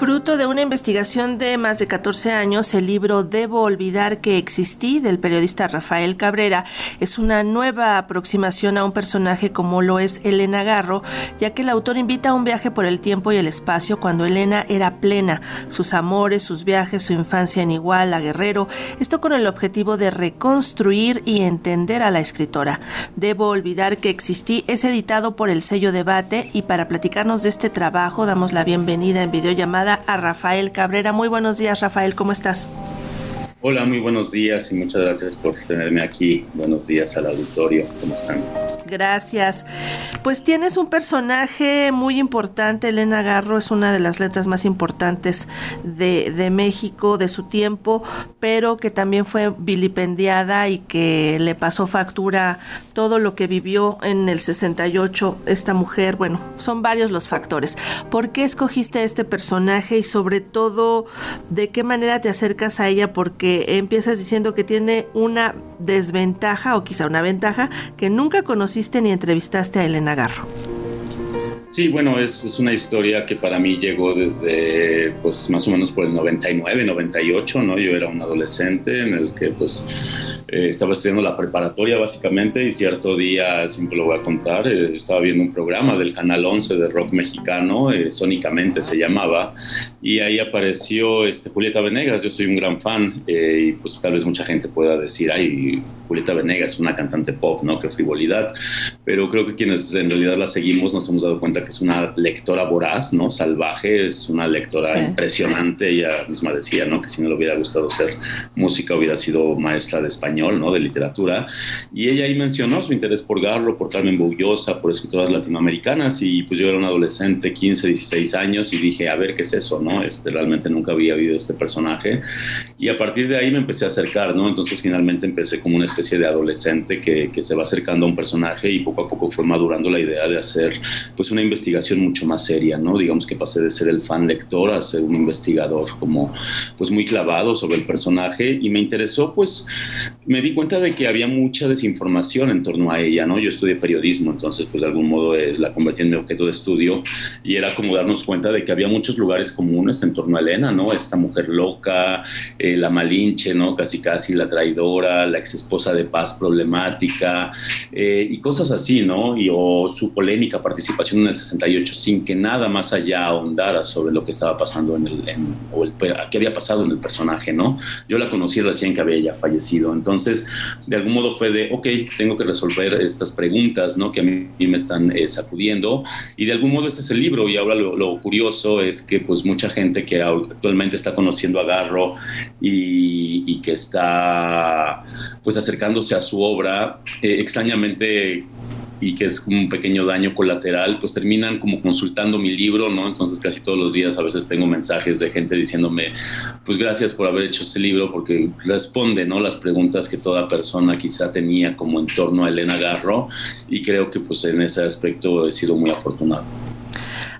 Fruto de una investigación de más de 14 años, el libro Debo olvidar que existí del periodista Rafael Cabrera es una nueva aproximación a un personaje como lo es Elena Garro, ya que el autor invita a un viaje por el tiempo y el espacio cuando Elena era plena, sus amores, sus viajes, su infancia en Iguala, Guerrero, esto con el objetivo de reconstruir y entender a la escritora. Debo olvidar que existí es editado por el sello Debate y para platicarnos de este trabajo damos la bienvenida en videollamada a Rafael Cabrera. Muy buenos días, Rafael, ¿cómo estás? Hola, muy buenos días y muchas gracias por tenerme aquí. Buenos días al auditorio, ¿cómo están? Gracias. Pues tienes un personaje muy importante, Elena Garro es una de las letras más importantes de, México, de su tiempo, pero que también fue vilipendiada y que le pasó factura todo lo que vivió en el 68 esta mujer. Bueno, son varios los factores. ¿Por qué escogiste este personaje y sobre todo de qué manera te acercas a ella? Porque empiezas diciendo que tiene una desventaja o quizá una ventaja que nunca conociste ni entrevistaste a Elena Garro. Sí, bueno, es, es, una historia que para mí llegó desde, pues, más o menos por el 99, 98, ¿no? Yo era un adolescente en el que, pues, eh, estaba estudiando la preparatoria básicamente y cierto día, siempre lo voy a contar, eh, estaba viendo un programa del Canal 11 de rock mexicano, eh, Sónicamente se llamaba, y ahí apareció este, Julieta Venegas, yo soy un gran fan y pues tal vez mucha gente pueda decir, ay, Julieta Venegas una cantante pop, ¿no? Qué frivolidad, pero creo que quienes en realidad la seguimos nos hemos dado cuenta que es una lectora voraz, ¿no? Salvaje, es una lectora impresionante, ella misma decía, ¿no? Que si no le hubiera gustado ser música hubiera sido maestra de español ¿no? De literatura. Y ella ahí mencionó su interés por Garro, por Carmen Boullosa, por escritoras latinoamericanas. Y pues yo era un adolescente, 15, 16 años, y dije, a ver qué es eso, ¿no? Este, realmente nunca había oído este personaje. Y a partir de ahí me empecé a acercar, ¿no? Entonces finalmente empecé como una especie de adolescente que, que se va acercando a un personaje y poco a poco fue madurando la idea de hacer pues una investigación mucho más seria, ¿no? Digamos que pasé de ser el fan lector a ser un investigador como pues muy clavado sobre el personaje y me interesó pues me di cuenta de que había mucha desinformación en torno a ella, ¿no? Yo estudié periodismo, entonces pues de algún modo eh, la convertí en mi objeto de estudio y era como darnos cuenta de que había muchos lugares comunes en torno a Elena, ¿no? Esta mujer loca, eh, la malinche, ¿no? Casi casi la traidora, la ex esposa de paz problemática eh, y cosas así, ¿no? Y o su polémica participación en el 68 sin que nada más allá ahondara sobre lo que estaba pasando en el, o el, qué había pasado en el personaje, ¿no? Yo la conocí recién que había fallecido, entonces entonces, de algún modo fue de, ok, tengo que resolver estas preguntas, ¿no? Que a mí me están eh, sacudiendo. Y de algún modo ese es el libro. Y ahora lo, curioso es que pues mucha gente que actualmente está conociendo a Garro y, que está pues acercándose a su obra, eh, extrañamente y que es como un pequeño daño colateral, pues terminan como consultando mi libro, ¿no? Entonces casi todos los días a veces tengo mensajes de gente diciéndome, pues gracias por haber hecho ese libro porque responde, ¿no? Las preguntas que toda persona quizá tenía como en torno a Elena Garro y creo que pues en ese aspecto he sido muy afortunado.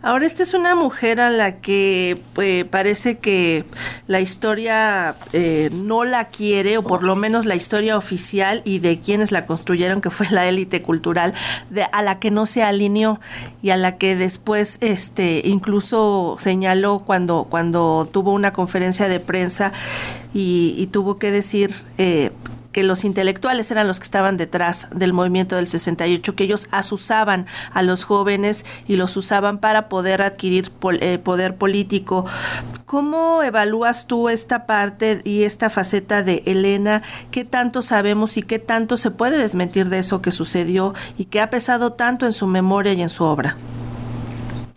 Ahora, esta es una mujer a la que pues, parece que la historia eh, no la quiere, o por lo menos la historia oficial y de quienes la construyeron, que fue la élite cultural, de, a la que no se alineó y a la que después este, incluso señaló cuando, cuando tuvo una conferencia de prensa y, tuvo que decir eh, que los intelectuales eran los que estaban detrás del movimiento del 68, que ellos asusaban a los jóvenes y los usaban para poder adquirir eh, poder político. ¿Cómo evalúas tú esta parte y esta faceta de Elena? ¿Qué tanto sabemos y qué tanto se puede desmentir de eso que sucedió y que ha pesado tanto en su memoria y en su obra?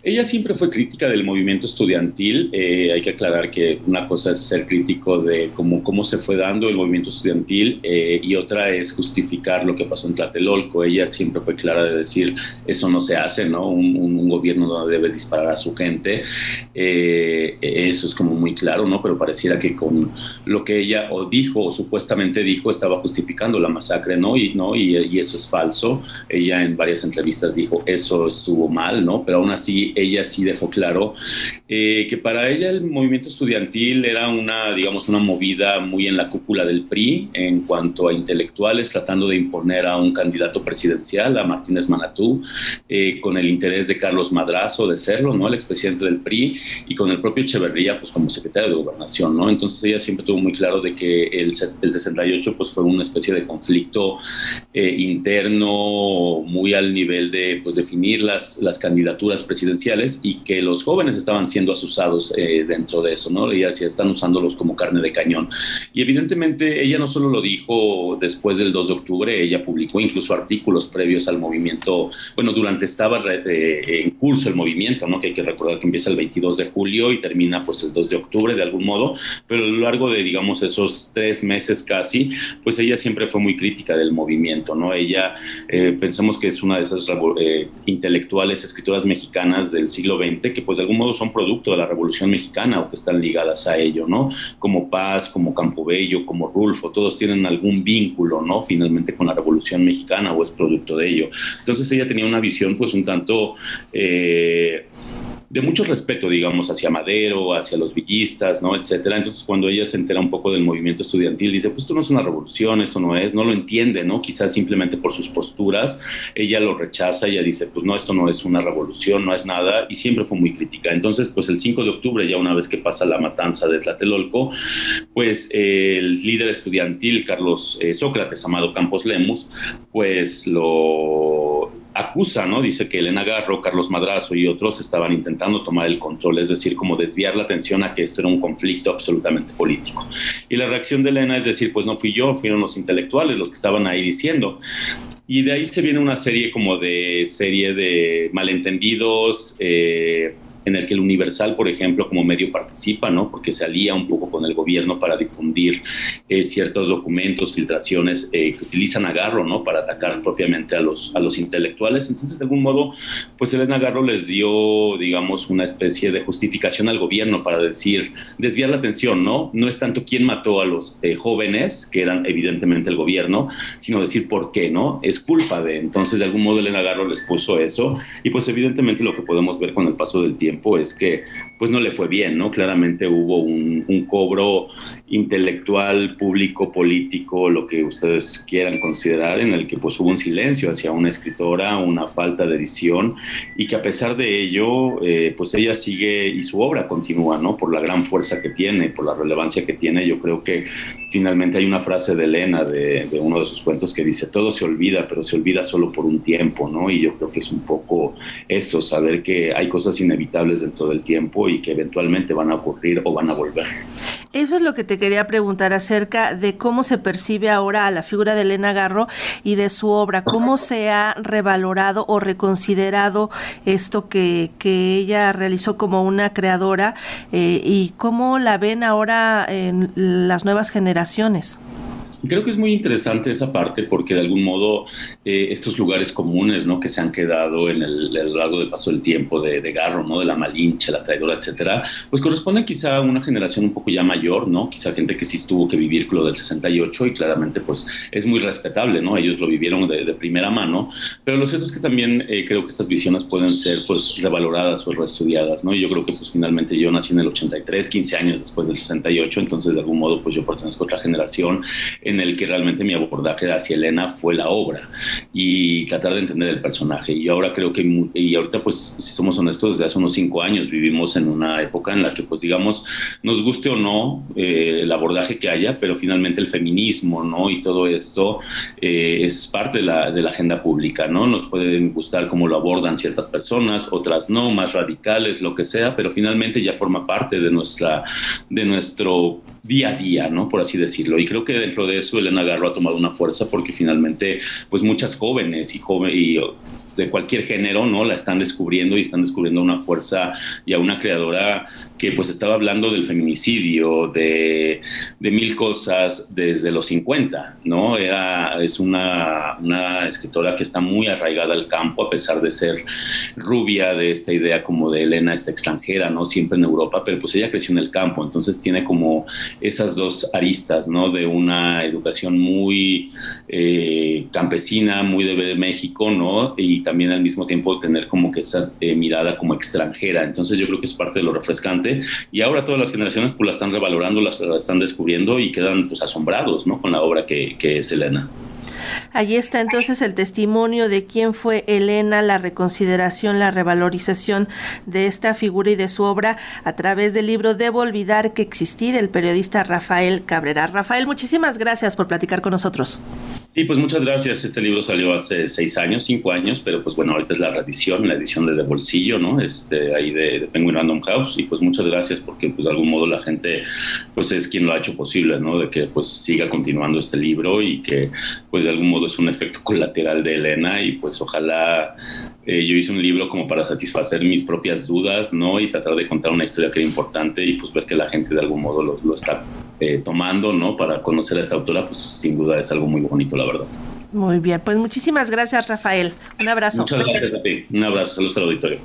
Ella siempre fue crítica del movimiento estudiantil. Eh, hay que aclarar que una cosa es ser crítico de cómo, cómo se fue dando el movimiento estudiantil eh, y otra es justificar lo que pasó en Tlatelolco. Ella siempre fue clara de decir eso no se hace, ¿no? Un, gobierno no debe disparar a su gente. Eh, eso es como muy claro, ¿no? Pero pareciera que con lo que ella o dijo o supuestamente dijo estaba justificando la masacre, ¿no? Y, ¿no? y, y eso es falso. Ella en varias entrevistas dijo eso estuvo mal, ¿no? Pero aún así ella sí dejó claro eh, que para ella el movimiento estudiantil era una, digamos, una movida muy en la cúpula del PRI en cuanto a intelectuales tratando de imponer a un candidato presidencial, a Martínez Manatú, eh, con el interés de Carlos Madrazo de serlo, ¿no? El expresidente del PRI, y con el propio Echeverría, pues como secretario de gobernación, ¿no? Entonces ella siempre tuvo muy claro de que el, el 68 pues fue una especie de conflicto eh, interno muy al nivel de pues definir las, las candidaturas presidenciales y que los jóvenes estaban siendo asusados eh, dentro de eso, ¿no? Ella decía, están usándolos como carne de cañón. Y evidentemente ella no solo lo dijo después del 2 de octubre, ella publicó incluso artículos previos al movimiento, bueno, durante estaba eh, en curso el movimiento, ¿no? Que hay que recordar que empieza el 22 de julio y termina pues el 2 de octubre de algún modo, pero a lo largo de, digamos, esos tres meses casi, pues ella siempre fue muy crítica del movimiento, ¿no? Ella, eh, pensemos que es una de esas eh, intelectuales, escritoras mexicanas del siglo XX, que pues de algún modo son producto de la Revolución Mexicana o que están ligadas a ello, ¿no? Como Paz, como Campobello, como Rulfo, todos tienen algún vínculo, ¿no? Finalmente con la Revolución Mexicana o es producto de ello. Entonces ella tenía una visión pues un tanto... Eh, de mucho respeto, digamos, hacia Madero, hacia los villistas, ¿no? Etcétera. Entonces, cuando ella se entera un poco del movimiento estudiantil, dice, pues esto no es una revolución, esto no es, no lo entiende, ¿no? Quizás simplemente por sus posturas, ella lo rechaza, ella dice, pues no, esto no es una revolución, no es nada, y siempre fue muy crítica. Entonces, pues el 5 de octubre, ya una vez que pasa la matanza de Tlatelolco, pues el líder estudiantil, Carlos eh, Sócrates, Amado Campos Lemus, pues lo acusa, ¿no? Dice que Elena Garro, Carlos Madrazo y otros estaban intentando tomar el control, es decir, como desviar la atención a que esto era un conflicto absolutamente político. Y la reacción de Elena es decir, pues no fui yo, fueron los intelectuales los que estaban ahí diciendo. Y de ahí se viene una serie como de serie de malentendidos, eh, en el que el Universal, por ejemplo, como medio participa, ¿no? Porque se alía un poco con el gobierno para difundir eh, ciertos documentos, filtraciones eh, que utilizan Agarro, ¿no? Para atacar propiamente a los, a los intelectuales. Entonces, de algún modo, pues Elena Agarro les dio, digamos, una especie de justificación al gobierno para decir, desviar la atención, ¿no? No es tanto quién mató a los eh, jóvenes, que eran evidentemente el gobierno, sino decir por qué, ¿no? Es culpa de. Entonces, de algún modo, Elena Agarro les puso eso. Y pues evidentemente lo que podemos ver con el paso del tiempo es que pues no le fue bien, ¿no? Claramente hubo un, cobro intelectual, público, político, lo que ustedes quieran considerar, en el que pues hubo un silencio hacia una escritora, una falta de edición y que a pesar de ello, eh, pues ella sigue y su obra continúa, ¿no? Por la gran fuerza que tiene, por la relevancia que tiene, yo creo que finalmente hay una frase de Elena de, uno de sus cuentos que dice, todo se olvida, pero se olvida solo por un tiempo, ¿no? Y yo creo que es un poco eso, saber que hay cosas inevitables dentro del tiempo que eventualmente van a ocurrir o van a volver. Eso es lo que te quería preguntar acerca de cómo se percibe ahora a la figura de Elena Garro y de su obra, cómo se ha revalorado o reconsiderado esto que, que ella realizó como una creadora eh, y cómo la ven ahora en las nuevas generaciones. Creo que es muy interesante esa parte porque de algún modo eh, estos lugares comunes ¿no? que se han quedado en el, el largo del paso del tiempo de, de, Garro, ¿no? de la Malinche, la Traidora, etcétera, pues corresponden quizá a una generación un poco ya mayor, ¿no? quizá gente que sí tuvo que vivir lo del 68 y claramente pues es muy respetable, ¿no? ellos lo vivieron de, de primera mano, pero lo cierto es que también eh, creo que estas visiones pueden ser pues revaloradas o reestudiadas, ¿no? y yo creo que pues finalmente yo nací en el 83, 15 años después del 68, entonces de algún modo pues yo pertenezco a otra generación en el que realmente mi abordaje hacia Elena fue la obra y tratar de entender el personaje. Y ahora creo que, y ahorita pues si somos honestos, desde hace unos cinco años vivimos en una época en la que pues digamos, nos guste o no eh, el abordaje que haya, pero finalmente el feminismo, ¿no? Y todo esto eh, es parte de la, de la agenda pública, ¿no? Nos pueden gustar cómo lo abordan ciertas personas, otras no, más radicales, lo que sea, pero finalmente ya forma parte de, nuestra, de nuestro día a día, ¿no? Por así decirlo. Y creo que dentro de eso Elena Garro ha tomado una fuerza porque finalmente, pues muchas jóvenes y, joven, y de cualquier género, ¿no? La están descubriendo y están descubriendo una fuerza y a una creadora que pues estaba hablando del feminicidio, de, de mil cosas desde los 50, ¿no? Era, es una, una, escritora que está muy arraigada al campo a pesar de ser rubia, de esta idea como de Elena, esta extranjera, ¿no? Siempre en Europa, pero pues ella creció en el campo, entonces tiene como esas dos aristas, ¿no? De una educación muy eh, campesina, muy de México, ¿no? Y también al mismo tiempo tener como que esa eh, mirada como extranjera. Entonces yo creo que es parte de lo refrescante y ahora todas las generaciones pues la están revalorando, la, están descubriendo y quedan pues asombrados ¿no? con la obra que, que es Elena. Allí está entonces el testimonio de quién fue Elena, la reconsideración, la revalorización de esta figura y de su obra a través del libro Debo olvidar que existí del periodista Rafael Cabrera. Rafael, muchísimas gracias por platicar con nosotros. Sí, pues muchas gracias. Este libro salió hace seis años, cinco años, pero pues bueno, ahorita es la reedición, la edición de, de bolsillo, ¿no? Este, ahí de, de, Penguin Random House. Y pues muchas gracias porque pues de algún modo la gente pues es quien lo ha hecho posible, ¿no? De que pues siga continuando este libro y que pues de algún modo es un efecto colateral de Elena y pues ojalá eh, yo hice un libro como para satisfacer mis propias dudas, ¿no? Y tratar de contar una historia que era importante y pues ver que la gente de algún modo lo, lo está eh, tomando, ¿no? Para conocer a esta autora, pues sin duda es algo muy bonito, la verdad. Muy bien, pues muchísimas gracias, Rafael. Un abrazo. Muchas gracias a ti. Un abrazo. Saludos al auditorio.